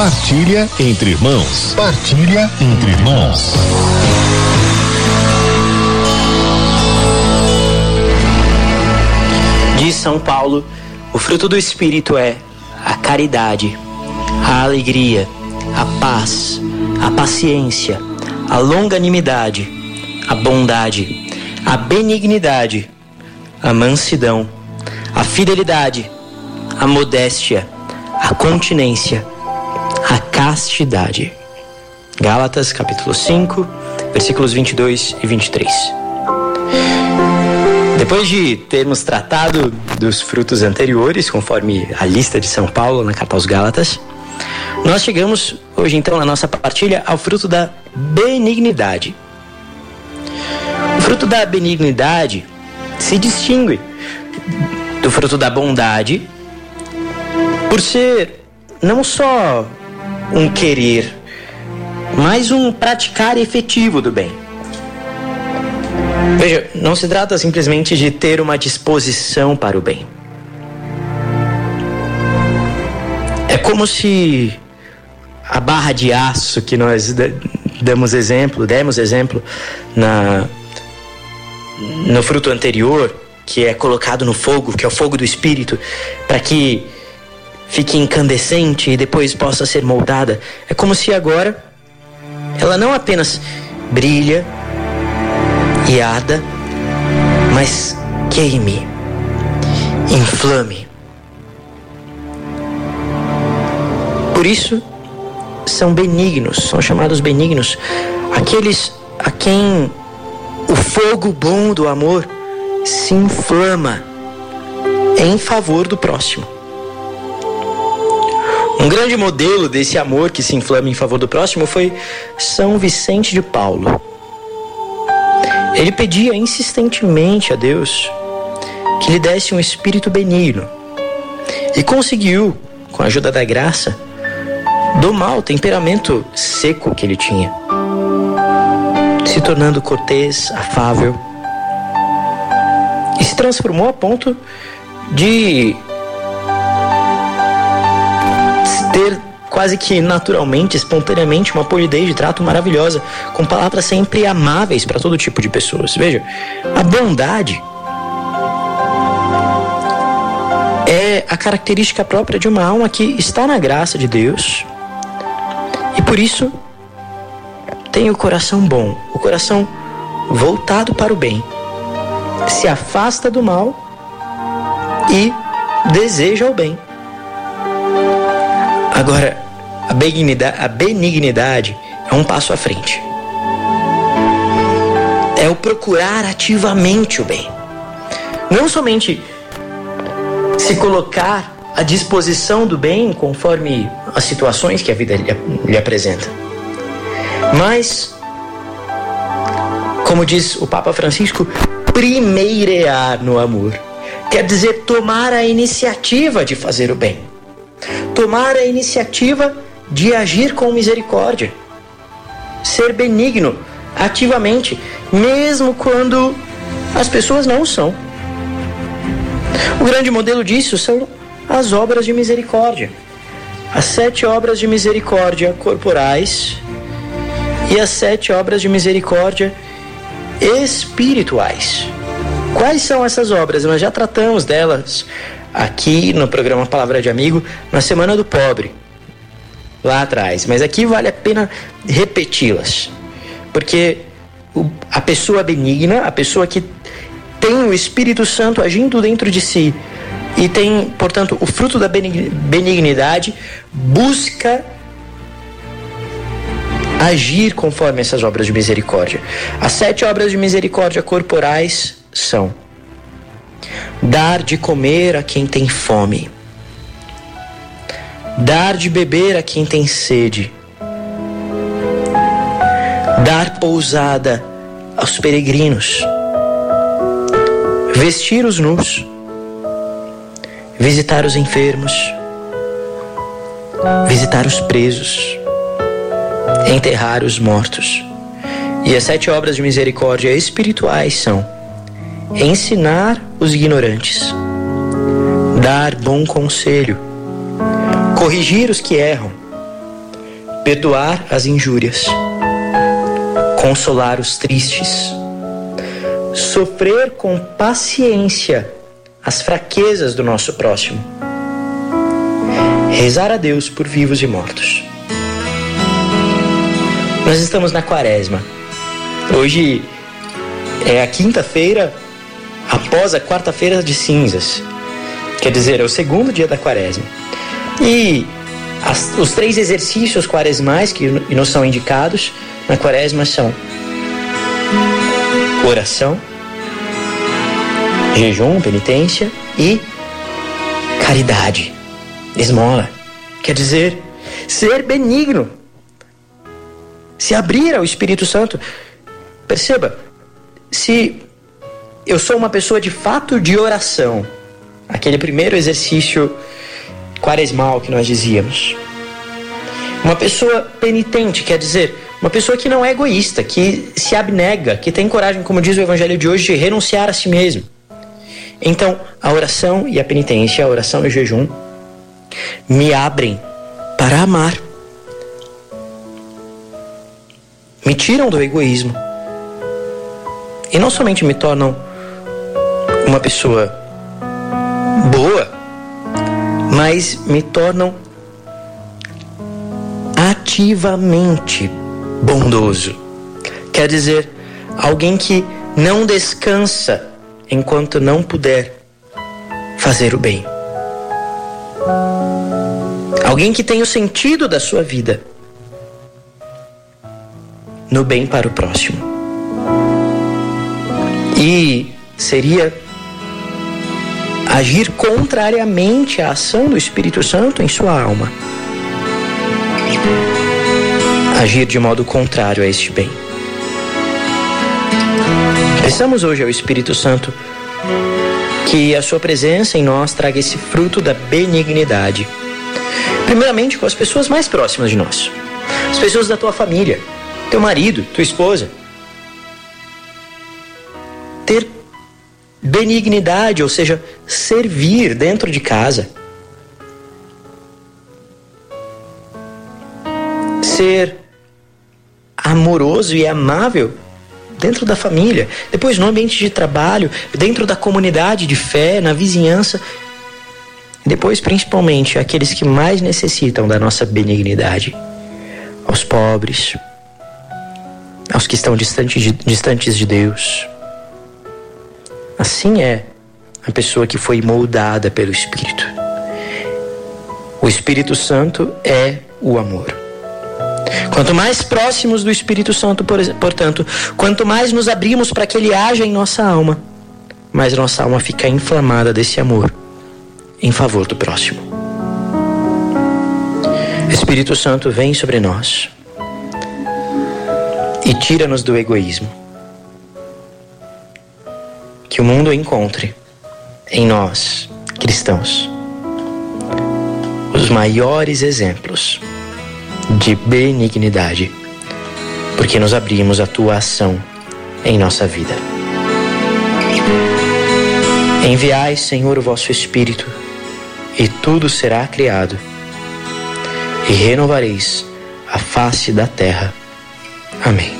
Partilha entre irmãos. Partilha entre irmãos. Diz São Paulo: o fruto do Espírito é a caridade, a alegria, a paz, a paciência, a longanimidade, a bondade, a benignidade, a mansidão, a fidelidade, a modéstia, a continência, castidade. Gálatas capítulo 5, versículos 22 e 23. Depois de termos tratado dos frutos anteriores, conforme a lista de São Paulo na carta aos Gálatas, nós chegamos hoje então na nossa partilha ao fruto da benignidade. O fruto da benignidade se distingue do fruto da bondade por ser não só um querer, mas um praticar efetivo do bem. Veja, não se trata simplesmente de ter uma disposição para o bem. É como se a barra de aço que nós damos exemplo, demos exemplo na no fruto anterior, que é colocado no fogo, que é o fogo do espírito, para que fique incandescente e depois possa ser moldada. É como se agora ela não apenas brilha e arda, mas queime, inflame. Por isso, são benignos, são chamados benignos, aqueles a quem o fogo bom do amor se inflama em favor do próximo. Um grande modelo desse amor que se inflama em favor do próximo foi São Vicente de Paulo. Ele pedia insistentemente a Deus que lhe desse um espírito benigno e conseguiu, com a ajuda da graça, domar o temperamento seco que ele tinha, se tornando cortês, afável e se transformou a ponto de ter quase que naturalmente, espontaneamente, uma polidez de trato maravilhosa, com palavras sempre amáveis para todo tipo de pessoas. Veja, a bondade é a característica própria de uma alma que está na graça de Deus e por isso tem o coração bom, o coração voltado para o bem, se afasta do mal e deseja o bem. Agora, a benignidade, a benignidade é um passo à frente. É o procurar ativamente o bem. Não somente se colocar à disposição do bem conforme as situações que a vida lhe, apresenta, mas, como diz o Papa Francisco, primeirear no amor. Quer dizer, tomar a iniciativa de fazer o bem tomar a iniciativa de agir com misericórdia, ser benigno ativamente, mesmo quando as pessoas não são. O grande modelo disso são as obras de misericórdia. As sete obras de misericórdia corporais e as sete obras de misericórdia espirituais. Quais são essas obras? Nós já tratamos delas aqui no programa Palavra de Amigo na Semana do Pobre, lá atrás. Mas aqui vale a pena repeti-las, porque a pessoa benigna, a pessoa que tem o Espírito Santo agindo dentro de si e tem, portanto, o fruto da benignidade, busca agir conforme essas obras de misericórdia. As sete obras de misericórdia corporais são dar de comer a quem tem fome, dar de beber a quem tem sede, dar pousada aos peregrinos, vestir os nus, visitar os enfermos, visitar os presos, enterrar os mortos. E as sete obras de misericórdia espirituais são ensinar os ignorantes, dar bom conselho, corrigir os que erram, perdoar as injúrias, consolar os tristes, sofrer com paciência as fraquezas do nosso próximo, rezar a Deus por vivos e mortos. Nós estamos na quaresma. Hoje é a quinta-feira após a quarta-feira de cinzas. Quer dizer, é o segundo dia da quaresma. E as, os três exercícios quaresmais que nos são indicados na quaresma são oração, jejum, penitência e caridade, esmola. Quer dizer, ser benigno, se abrir ao Espírito Santo. Perceba, se eu sou uma pessoa de fato de oração, aquele primeiro exercício quaresmal que nós dizíamos. Uma pessoa penitente, quer dizer, uma pessoa que não é egoísta, que se abnega, que tem coragem, como diz o evangelho de hoje, de renunciar a si mesmo. Então, a oração e a penitência, a oração e o jejum, me abrem para amar. Me tiram do egoísmo. E não somente me tornam uma pessoa boa, mas me tornam ativamente bondoso. Quer dizer, alguém que não descansa enquanto não puder fazer o bem. Alguém que tem o sentido da sua vida no bem para o próximo. E seria agir contrariamente à ação do Espírito Santo em sua alma. Agir de modo contrário a este bem. Peçamos hoje ao Espírito Santo que a sua presença em nós traga esse fruto da benignidade. Primeiramente com as pessoas mais próximas de nós, as pessoas da tua família, teu marido, tua esposa. Benignidade, ou seja, servir dentro de casa. Ser amoroso e amável dentro da família, depois no ambiente de trabalho, dentro da comunidade de fé, na vizinhança, depois principalmente aqueles que mais necessitam da nossa benignidade, aos pobres, aos que estão distantes de, distantes de Deus. Assim é a pessoa que foi moldada pelo Espírito. O Espírito Santo é o amor. Quanto mais próximos do Espírito Santo, portanto, quanto mais nos abrimos para que ele haja em nossa alma, mais nossa alma fica inflamada desse amor em favor do próximo. Espírito Santo vem sobre nós e tira-nos do egoísmo que o mundo encontre em nós, cristãos, os maiores exemplos de benignidade, porque nos abrimos à tua ação em nossa vida. Enviai, Senhor, o vosso Espírito, e tudo será criado, e renovareis a face da terra. Amém.